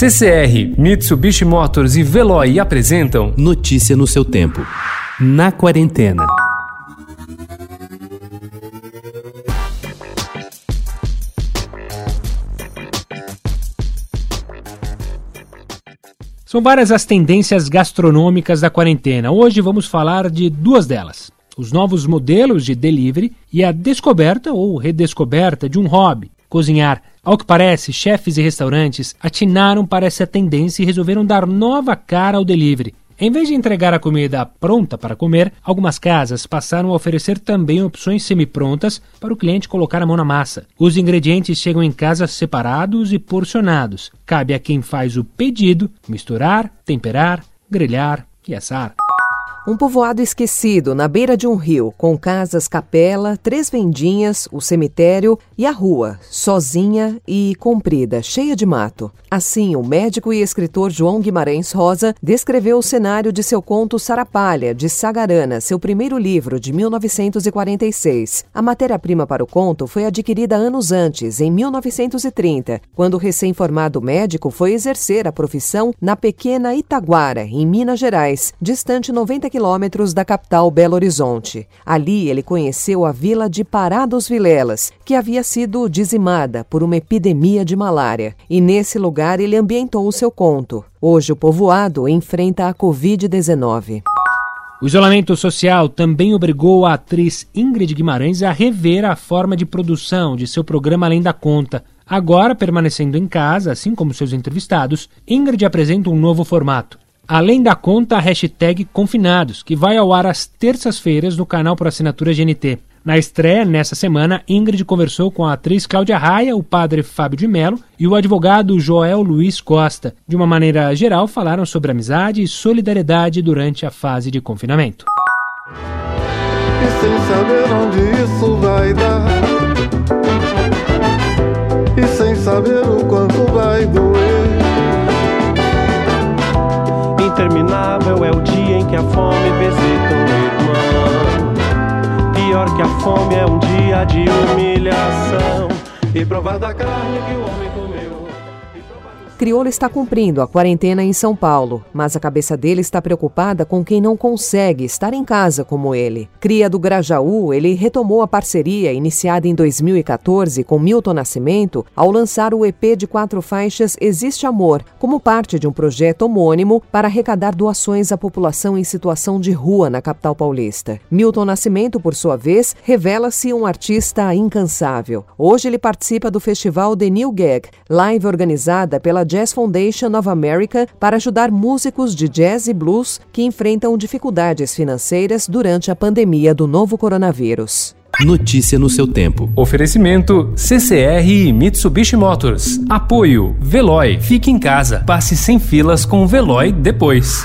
CCR, Mitsubishi Motors e Veloy apresentam Notícia no seu tempo. Na quarentena. São várias as tendências gastronômicas da quarentena. Hoje vamos falar de duas delas: os novos modelos de delivery e a descoberta ou redescoberta de um hobby, cozinhar. Ao que parece, chefes e restaurantes atinaram para essa tendência e resolveram dar nova cara ao delivery. Em vez de entregar a comida pronta para comer, algumas casas passaram a oferecer também opções semi-prontas para o cliente colocar a mão na massa. Os ingredientes chegam em casa separados e porcionados. Cabe a quem faz o pedido misturar, temperar, grelhar e assar. Um povoado esquecido na beira de um rio, com casas capela, três vendinhas, o cemitério e a rua, sozinha e comprida, cheia de mato. Assim, o médico e escritor João Guimarães Rosa descreveu o cenário de seu conto Sarapalha, de Sagarana, seu primeiro livro, de 1946. A matéria-prima para o conto foi adquirida anos antes, em 1930, quando o recém-formado médico foi exercer a profissão na pequena Itaguara, em Minas Gerais, distante 90 quilômetros da capital Belo Horizonte. Ali ele conheceu a vila de Pará dos Vilelas, que havia sido dizimada por uma epidemia de malária. E nesse lugar ele ambientou o seu conto. Hoje o povoado enfrenta a Covid-19. O isolamento social também obrigou a atriz Ingrid Guimarães a rever a forma de produção de seu programa Além da Conta. Agora, permanecendo em casa, assim como seus entrevistados, Ingrid apresenta um novo formato. Além da conta, hashtag Confinados, que vai ao ar às terças-feiras no canal por assinatura GNT. Na estreia, nessa semana, Ingrid conversou com a atriz Cláudia Raia, o padre Fábio de Mello e o advogado Joel Luiz Costa. De uma maneira geral, falaram sobre amizade e solidariedade durante a fase de confinamento. E sem saber onde isso vai dar, Interminável é o dia em que a fome visita o irmão. Pior que a fome é um dia de humilhação. E provar da carne que o homem comeu. Crioula está cumprindo a quarentena em São Paulo, mas a cabeça dele está preocupada com quem não consegue estar em casa como ele. Cria do Grajaú, ele retomou a parceria iniciada em 2014 com Milton Nascimento ao lançar o EP de quatro faixas Existe Amor, como parte de um projeto homônimo para arrecadar doações à população em situação de rua na capital paulista. Milton Nascimento, por sua vez, revela-se um artista incansável. Hoje ele participa do festival The New Gag, live organizada pela Jazz Foundation of America para ajudar músicos de jazz e blues que enfrentam dificuldades financeiras durante a pandemia do novo coronavírus. Notícia no seu tempo. Oferecimento CCR e Mitsubishi Motors. Apoio Veloy. Fique em casa. Passe sem filas com o Veloy depois.